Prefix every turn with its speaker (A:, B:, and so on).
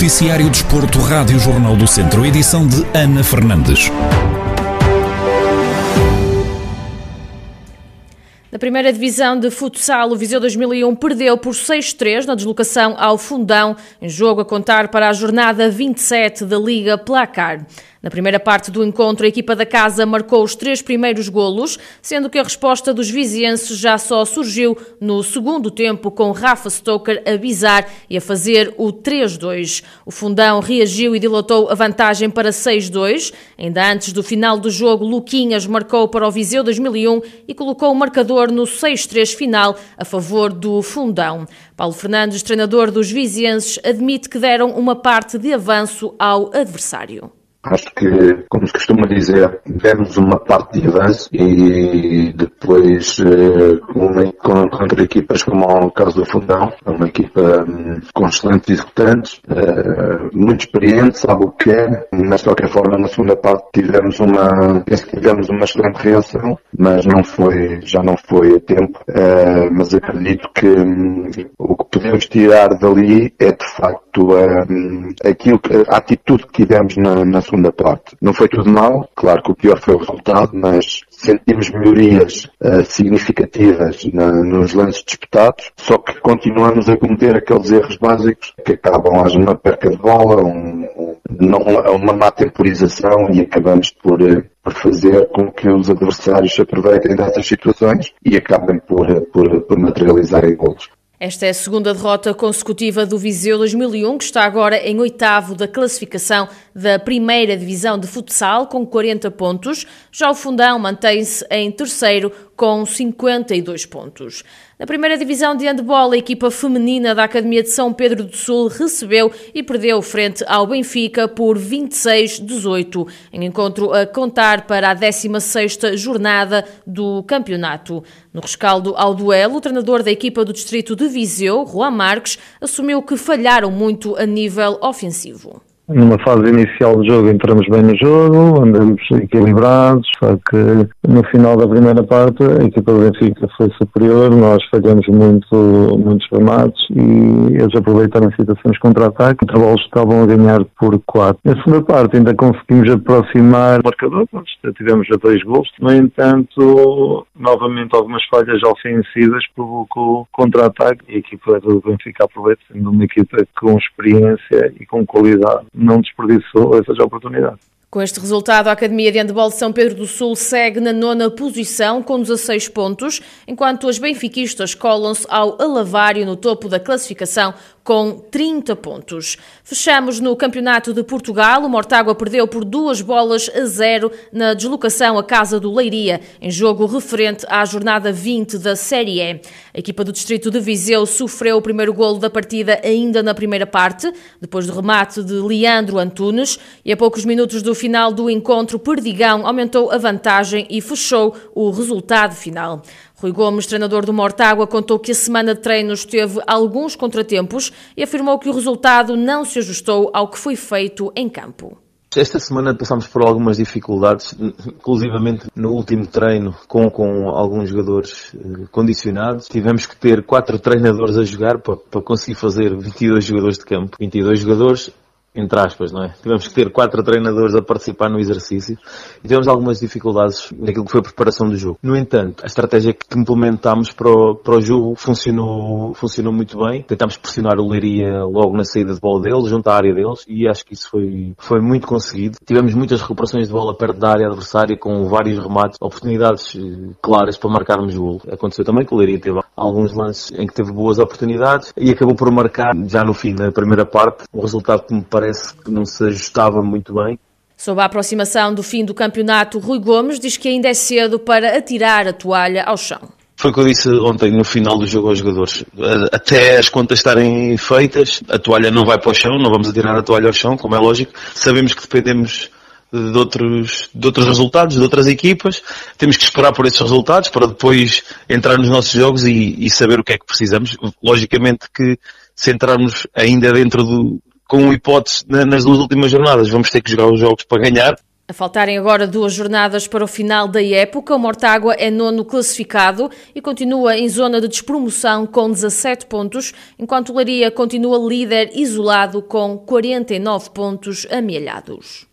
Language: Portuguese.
A: Noticiário Desporto, Rádio Jornal do Centro, edição de Ana Fernandes.
B: Na primeira divisão de futsal, o Viseu 2001 perdeu por 6-3 na deslocação ao Fundão, em jogo a contar para a jornada 27 da Liga Placar. Na primeira parte do encontro, a equipa da casa marcou os três primeiros golos, sendo que a resposta dos vizienses já só surgiu no segundo tempo, com Rafa Stoker a bizar e a fazer o 3-2. O Fundão reagiu e dilatou a vantagem para 6-2. Ainda antes do final do jogo, Luquinhas marcou para o Viseu 2001 e colocou o marcador no 6-3 final a favor do Fundão. Paulo Fernandes, treinador dos vizienses, admite que deram uma parte de avanço ao adversário.
C: Acho que, como se costuma dizer, demos uma parte de avanço e depois uma, contra equipas como o caso do Fundão, uma equipa hum, com excelentes executantes, muito experiente, sabe o que é, mas de qualquer forma na segunda parte tivemos uma, tivemos uma excelente reação, mas não foi, já não foi a tempo, mas acredito que hum, o podemos tirar dali é de facto hum, aquilo a atitude que tivemos na, na segunda parte. Não foi tudo mal, claro que o pior foi o resultado, mas sentimos melhorias uh, significativas na, nos lances disputados, só que continuamos a cometer aqueles erros básicos que acabam às uma perca de bola, um, não, uma má temporização e acabamos por, uh, por fazer com que os adversários se aproveitem dessas situações e acabem por, por, por materializarem golos.
B: Esta é a segunda derrota consecutiva do Viseu 2001, que está agora em oitavo da classificação da primeira divisão de futsal, com 40 pontos. Já o Fundão mantém-se em terceiro, com 52 pontos. Na primeira divisão de handball, a equipa feminina da Academia de São Pedro do Sul recebeu e perdeu frente ao Benfica por 26-18, em encontro a contar para a 16ª jornada do campeonato. No rescaldo ao duelo, o treinador da equipa do distrito de Viseu, Juan Marques, assumiu que falharam muito a nível ofensivo
D: numa fase inicial do jogo entramos bem no jogo, andamos equilibrados, só que no final da primeira parte a equipa do Benfica foi superior, nós falhamos muito, muitos remates e eles aproveitaram situações contra-ataque, os bolas estavam a ganhar por 4. Na segunda parte ainda conseguimos aproximar o marcador, tivemos já dois gols, no entanto, novamente algumas falhas ofensivas provocou contra-ataque e a equipa do Benfica aproveita, sendo uma equipa com experiência e com qualidade não desperdiçou essas oportunidades.
B: Com este resultado, a Academia de Handebol de São Pedro do Sul segue na nona posição com 16 pontos, enquanto as benfiquistas colam-se ao Alavário no topo da classificação com 30 pontos. Fechamos no Campeonato de Portugal. O Mortágua perdeu por duas bolas a zero na deslocação à casa do Leiria, em jogo referente à jornada 20 da Série E. A equipa do Distrito de Viseu sofreu o primeiro golo da partida ainda na primeira parte, depois do remate de Leandro Antunes, e a poucos minutos do final do encontro, Perdigão aumentou a vantagem e fechou o resultado final. Rui Gomes, treinador do Mortágua, contou que a semana de treinos teve alguns contratempos e afirmou que o resultado não se ajustou ao que foi feito em campo.
E: Esta semana passámos por algumas dificuldades, inclusivamente no último treino com, com alguns jogadores eh, condicionados. Tivemos que ter quatro treinadores a jogar para, para conseguir fazer 22 jogadores de campo. 22 jogadores entre aspas, não é? Tivemos que ter quatro treinadores a participar no exercício e tivemos algumas dificuldades naquilo que foi a preparação do jogo. No entanto, a estratégia que implementámos para o, para o jogo funcionou, funcionou muito bem. Tentámos pressionar o Leiria logo na saída de bola deles, junto à área deles, e acho que isso foi, foi muito conseguido. Tivemos muitas recuperações de bola perto da área adversária, com vários remates, oportunidades eh, claras para marcarmos o gol. Aconteceu também que o Leiria teve alguns lances em que teve boas oportunidades e acabou por marcar, já no fim da primeira parte, um resultado que me parece que não se ajustava muito bem.
B: Sob a aproximação do fim do campeonato, Rui Gomes diz que ainda é cedo para atirar a toalha ao chão.
E: Foi o que eu disse ontem no final do jogo aos jogadores. Até as contas estarem feitas, a toalha não vai para o chão, não vamos atirar a toalha ao chão, como é lógico. Sabemos que dependemos de outros, de outros resultados, de outras equipas. Temos que esperar por esses resultados para depois entrar nos nossos jogos e, e saber o que é que precisamos. Logicamente que se entrarmos ainda dentro do, com hipótese nas duas últimas jornadas, vamos ter que jogar os jogos para ganhar.
B: A faltarem agora duas jornadas para o final da época, o Mortágua é nono classificado e continua em zona de despromoção com 17 pontos, enquanto o Laria continua líder isolado com 49 pontos amealhados.